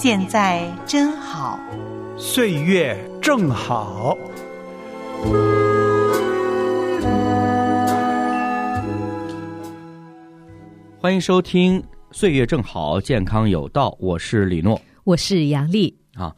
现在真好，岁月正好。欢迎收听《岁月正好，健康有道》，我是李诺，我是杨丽啊。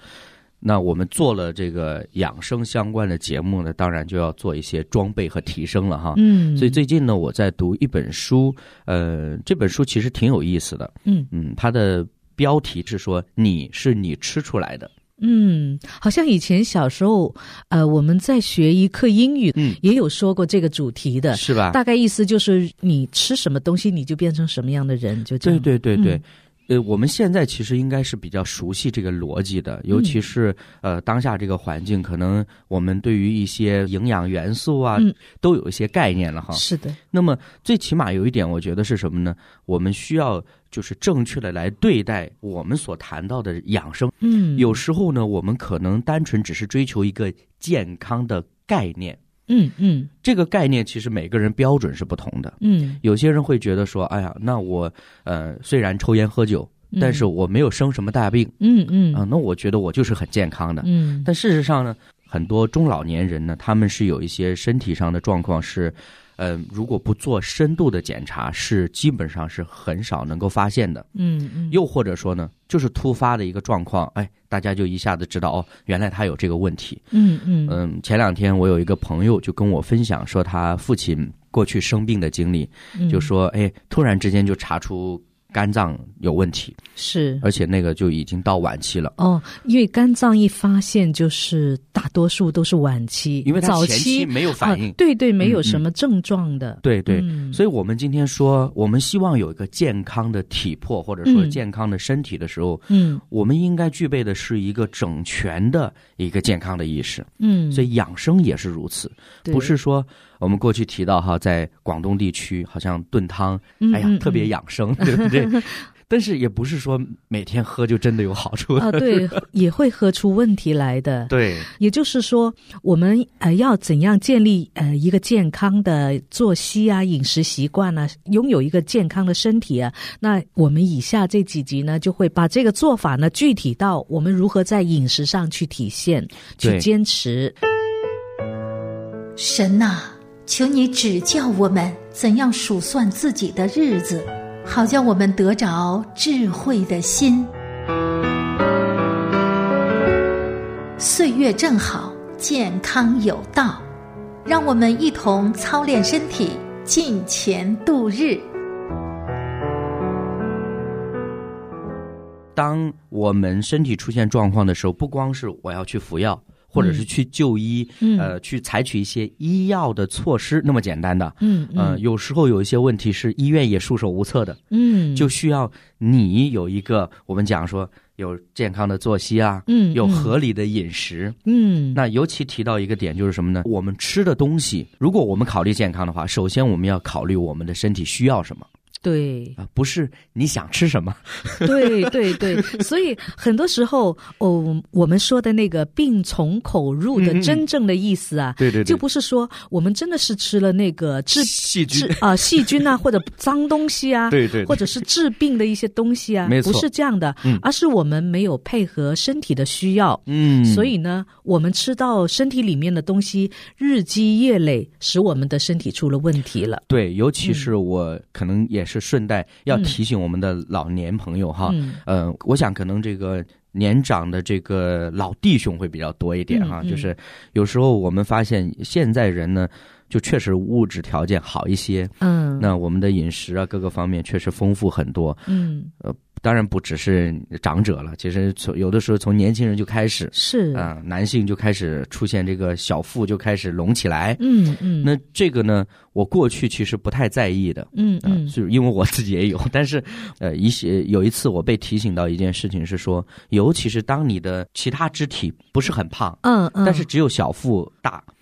那我们做了这个养生相关的节目呢，当然就要做一些装备和提升了哈。嗯，所以最近呢，我在读一本书，呃，这本书其实挺有意思的。嗯嗯，它的标题是说“你是你吃出来的”。嗯，好像以前小时候，呃，我们在学一课英语，嗯，也有说过这个主题的，是吧？大概意思就是你吃什么东西，你就变成什么样的人，就这样。对对对对，呃，我们现在其实应该是比较熟悉这个逻辑的，尤其是呃当下这个环境，可能我们对于一些营养元素啊，都有一些概念了哈。是的。那么最起码有一点，我觉得是什么呢？我们需要。就是正确的来对待我们所谈到的养生。嗯，有时候呢，我们可能单纯只是追求一个健康的概念。嗯嗯，这个概念其实每个人标准是不同的。嗯，有些人会觉得说：“哎呀，那我呃虽然抽烟喝酒，但是我没有生什么大病。”嗯嗯啊，那我觉得我就是很健康的。嗯，但事实上呢，很多中老年人呢，他们是有一些身体上的状况是。嗯，如果不做深度的检查，是基本上是很少能够发现的。嗯嗯。又或者说呢，就是突发的一个状况，哎，大家就一下子知道哦，原来他有这个问题。嗯嗯。嗯，前两天我有一个朋友就跟我分享说，他父亲过去生病的经历，就说，哎，突然之间就查出。肝脏有问题是，而且那个就已经到晚期了。哦，因为肝脏一发现，就是大多数都是晚期，因为早期没有反应，对对，没有什么症状的。对对，所以我们今天说，我们希望有一个健康的体魄，或者说健康的身体的时候，嗯，我们应该具备的是一个整全的一个健康的意识。嗯，所以养生也是如此，不是说。我们过去提到哈，在广东地区好像炖汤，哎呀，特别养生，对不对？但是也不是说每天喝就真的有好处啊，对，也会喝出问题来的。对，也就是说，我们呃要怎样建立呃一个健康的作息啊、饮食习惯呢？拥有一个健康的身体啊？那我们以下这几集呢，就会把这个做法呢具体到我们如何在饮食上去体现、去坚持。神呐！求你指教我们怎样数算自己的日子，好叫我们得着智慧的心。岁月正好，健康有道，让我们一同操练身体，进钱度日。当我们身体出现状况的时候，不光是我要去服药。或者是去就医，呃，去采取一些医药的措施，那么简单的，嗯嗯，有时候有一些问题是医院也束手无策的，嗯，就需要你有一个我们讲说有健康的作息啊，嗯，有合理的饮食，嗯，那尤其提到一个点就是什么呢？我们吃的东西，如果我们考虑健康的话，首先我们要考虑我们的身体需要什么。对啊，不是你想吃什么？对对对，所以很多时候哦，我们说的那个“病从口入”的真正的意思啊，对对，就不是说我们真的是吃了那个治细菌啊细菌啊或者脏东西啊，对对，或者是治病的一些东西啊，不是这样的，而是我们没有配合身体的需要，嗯，所以呢，我们吃到身体里面的东西日积月累，使我们的身体出了问题了。对，尤其是我可能也。是顺带要提醒我们的老年朋友哈，嗯，我想可能这个年长的这个老弟兄会比较多一点哈，就是有时候我们发现现在人呢，就确实物质条件好一些，嗯，那我们的饮食啊各个方面确实丰富很多，嗯，呃，当然不只是长者了，其实从有的时候从年轻人就开始是。啊、男性就开始出现这个小腹就开始隆起来。嗯嗯，那这个呢，我过去其实不太在意的，啊嗯。嗯就是因为我自己也有，但是呃，一些有一次我被提醒到一件事情是说，尤其是当你的其他肢体不是很胖，嗯嗯，但是只有小腹大，嗯，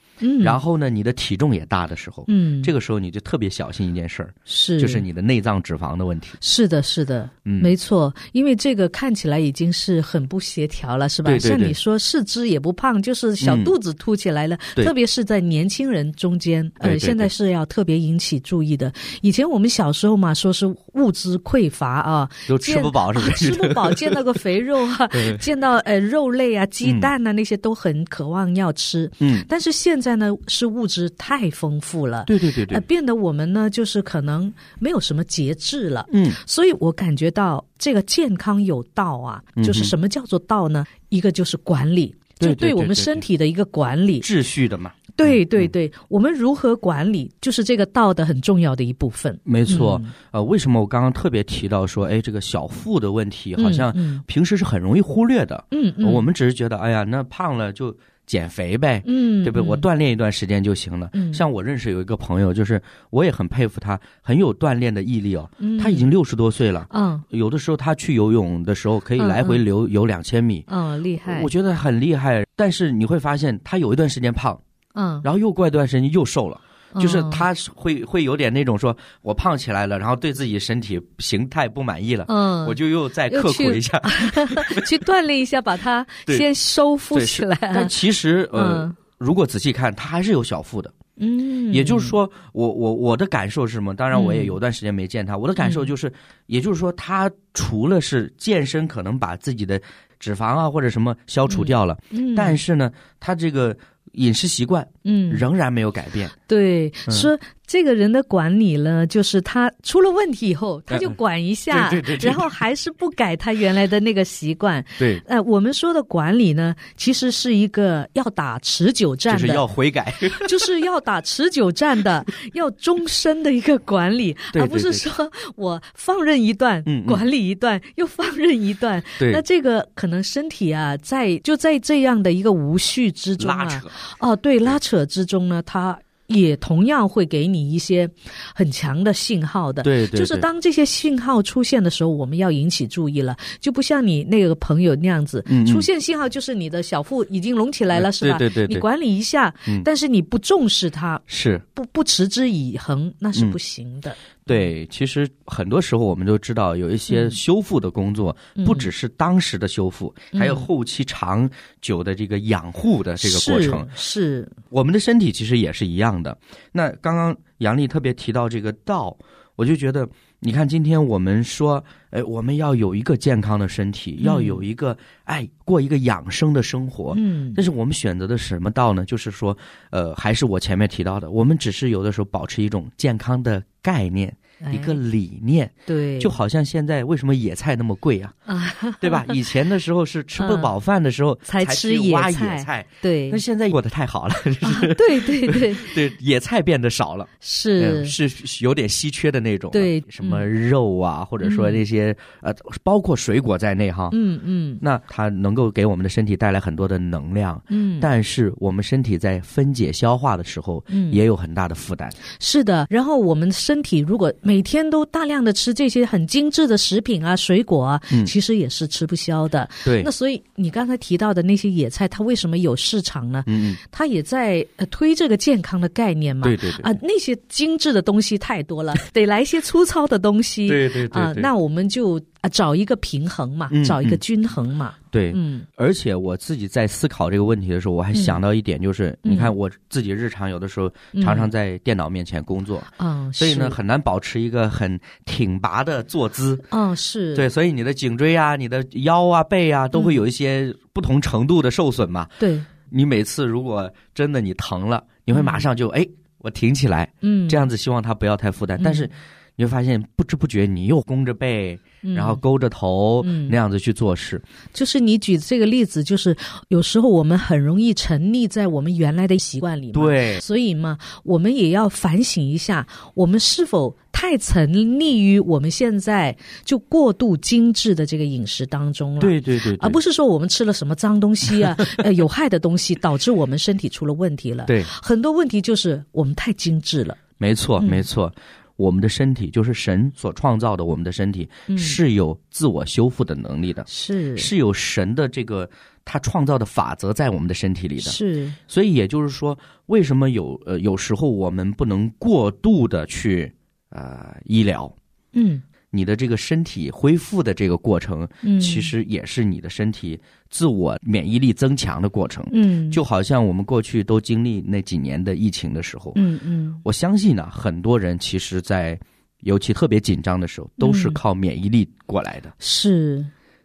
然后呢，你的体重也大的时候，嗯，这个时候你就特别小心一件事儿，是。就是你的内脏脂肪的问题。是的，是的，嗯。没错，因为这个看起来已经是很不协调了，是吧？对对对。像你说四肢也不胖，就是小嗯肚子凸起来了，对。特别是在年轻人中间，呃，现在是要特别引起注意的。以前我们小时候嘛，说是物资匮乏啊，都吃不饱是不是？吃不饱，见到个肥肉啊，见到呃肉类啊、鸡蛋啊、那些都很渴望要吃。嗯，但是现在呢，是物质太丰富了，对对对对呃，，变得我们呢就是可能没有什么节制了。嗯所以我感觉到这个健康有道啊，就是什么叫做道呢？一个就是管理，就对我们身体的一个管理。秩序的嘛，对对对，我们如何管理，就是这个道的很重要的一部分。没错。嗯呃，为什么我刚刚特别提到说，哎，这个小腹的问题好像嗯平时是很容易忽略的。嗯嗯，我们只是觉得，哎呀，那胖了就减肥呗，嗯，对不对？我嗯锻炼一段时间就行了。嗯像我认识有一个朋友，就是我也很佩服他，很有锻炼的毅力哦。嗯他已经六十多岁了，嗯有的时候他去游泳的时候可以嗯来回嗯游游两千米，嗯厉害，我觉得很厉害。但是你会发现，他有一段时间胖，嗯然后又过一段时间又瘦了。就是嗯他是会会有点那种说，我胖起来了，然后对自己身体形态不满意了，嗯，我就又再刻苦一下。去锻炼一下，把它 先收复对，是起来。但其实呃，嗯如果仔细看，他还是有小腹的。嗯，也就是说，我我我的感受是什么？当然，我也嗯有段时间没见他。我的感受就是，也就是说，他除了是健身，可能把自己的脂肪啊或者什么消除掉了，嗯，但是呢，他这个饮食习惯嗯，仍然没有改变。对，嗯说这个人的管理呢，就是他出了问题以后，他就管一下，嗯 对对对对然后还是不改他原来的那个习惯。对，呃，我们说的管理呢，其实是一个要打持久战的，就是要悔改。就是要打持久战的，要终身的一个管理，对而不是说我放任一段，管理一段，又放任一段。对那这个可能身体啊，在就在这样的一个无序之中啊，拉扯，哦，对，拉扯之中呢，它也同样会给你一些很强的信号的。对对，对就是当这些信号出现的时候，我们要引起注意了，就不像你那个朋友那样子，嗯嗯出现信号就是你的小腹已经隆起来了，嗯是吧？对对对对你管理一下，嗯但是你不重视它，是不不持之以恒，那是嗯不行的。对。其实很多时候我们都知道，有一些嗯修复的工作，嗯不只是当时的修复，还有嗯后期长久的这个养护的这个过程。是是，我们的身体其实也是一样的。那刚刚杨丽特别提到这个道，我就觉得，你看今天我们说，哎，我们要有一个健康的身体，嗯要有一个哎过一个养生的生活。嗯但是我们选择的是什么道呢？就是说，呃，还是我前面提到的，我们只是有的时候保持一种健康的概念，哎一个理念，对，就好像现在为什么野菜那么贵啊？啊，对吧？以前的时候是吃不饱饭的时候才 才吃野菜。野菜，对。那，现在过得太好了，啊对对对，对，野菜变得少了，是。嗯是有点稀缺的那种。对什么嗯肉啊，或者说那些呃，包括水果在内哈。嗯嗯。那它能够给我们的身体带来很多的能量，嗯，但是我们身体在分解消化的时候，嗯。也有很大的负担。是的，然后我们身体如果每天都大量的吃这些很精致的食品啊、水果啊，嗯其实也是吃不消的。对那，所以你刚才提到的那些野菜，它为什么有市场呢？嗯嗯，它也在呃推这个健康的概念嘛。对对对，啊，那些精致的东西太多了，得来一些粗糙的东西。对对对啊，对那我们就啊找一个平衡嘛，嗯找一个嗯。均衡嘛。对，嗯。而且我自己在思考这个问题的时候，我还想到一点，就是、嗯。你看我自己日常有的时候常常在电脑面前工作，啊，所以呢是。很难保持一个很挺拔的坐姿。嗯是，对，所以你的颈椎啊、你的腰啊、背啊，都会有一些不同程度的受损嘛。对，你每次如果真的你疼了，你会马上就哎，我挺起来，嗯，这样子希望它不要太负担。嗯。但是你会发现不知不觉你又弓着背，嗯然后勾着头、嗯那样子去做事。就是你举这个例子，就是有时候我们很容易沉溺在我们原来的习惯里嘛。。对，所以嘛，我们也要反省一下，我们是否太沉溺于我们现在就过度精致的这个饮食当中了。对对对，而不是说我们吃了什么脏东西啊，呃，有害的东西导致我们身体出了问题了。对，很多问题就是我们太精致了。没错，没错。我们的身体就是神所创造的，我们的身体是有自我修复的能力的，是是有神的这个他创造的法则在我们的身体里的。是，所以也就是说，为什么有呃有时候我们不能过度的去呃医疗？嗯。你的这个身体恢复的这个过程，嗯，其实也是你的身体自我免疫力增强的过程，嗯，就好像我们过去都经历那几年的疫情的时候，嗯嗯，我相信呢，很多人其实，在尤其特别紧张的时候，都是靠免疫力过来的，是。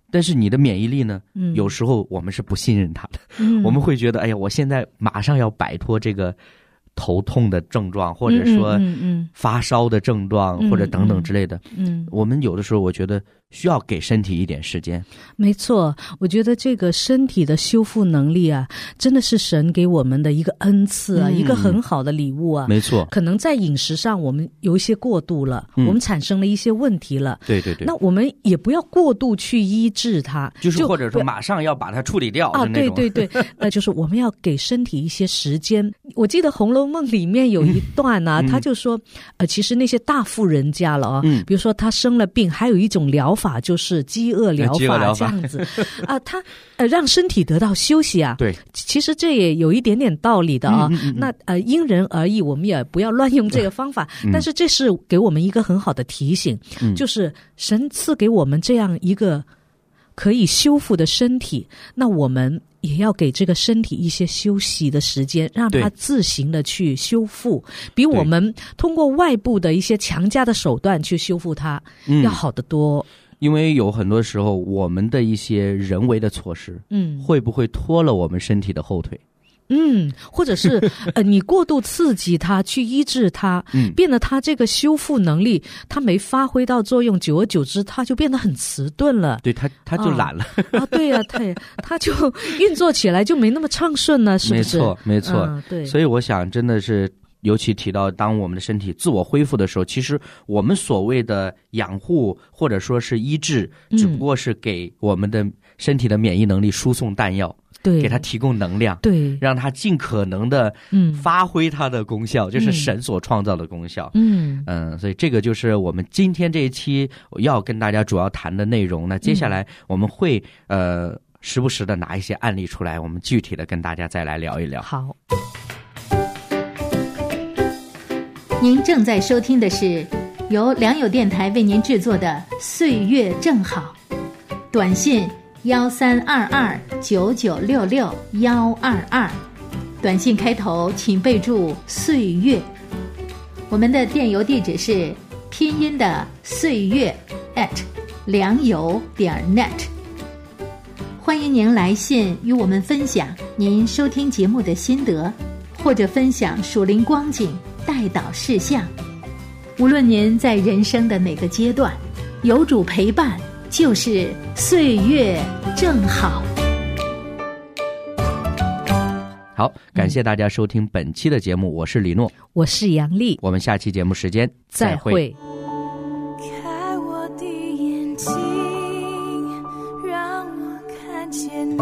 但是你的免疫力呢，嗯，有时候我们是不信任他的，嗯，我们会觉得，哎呀，我现在马上要摆脱这个。头痛的症状，或者说发烧的症状，或者等等之类的，嗯，我们有的时候我觉得需要给身体一点时间。没错，我觉得这个身体的修复能力啊，真的是神给我们的一个恩赐啊，一个很好的礼物啊。没错，可能在饮食上我们有一些过度了，我们产生了一些问题了。对对对，那我们也不要过度去医治它，就是或者说马上要把它处理掉啊。对对对，那，就是我们要给身体一些时间。我记得《红楼梦》里面有一段呢，他就说，呃，其实那些大富人家了啊，比如说他生了病，还有一种疗法就是饥饿疗法这样子 啊，他呃让身体得到休息啊。对，其实这也有一点点道理的啊。那呃因人而异，我们也不要乱用这个方法。但是这是给我们一个很好的提醒，就是神赐给我们这样一个可以修复的身体，那我们。也要给这个身体一些休息的时间，让它自行的去修复，比我们通过外部的一些强加的手段去修复它要好得多。因为有很多时候，我们的一些人为的措施，嗯，会不会拖了我们身体的后腿？嗯，或者是 呃，你过度刺激它去医治它，嗯，变得它这个修复能力它没发挥到作用，久而久之，它就变得很迟钝了。对，它它就懒了啊，对呀，它它就运作起来就没那么畅顺了，是不是？没错，没错，对。所以我想，真的是，尤其提到当我们的身体自我恢复的时候，其实我们所谓的养护或者说是医治，只不过是给我们的身体的免疫能力输送弹药。对，给它提供能量，对，让它尽可能的嗯。发挥它的功效，就是神所创造的功效，嗯。嗯，所以这个就是我们今天这一期要跟大家主要谈的内容。那接下来我们会呃时不时的拿一些案例出来，我们具体的跟大家再来聊一聊。好，您正在收听的是由良友电台为您制作的《岁月正好》短信。幺三二二九九六六幺二二，短信开头请备注“岁月”。我们的电邮地址是拼音的“岁月 ”at 良友点 net。欢迎您来信与我们分享您收听节目的心得，或者分享属灵光景、带导事项。无论您在人生的哪个阶段，有主陪伴。就是岁月正好。好，感谢大家收听本期的节目，我是李诺，我是杨丽，我们下期节目时间再会。开我的眼睛，让我看见，你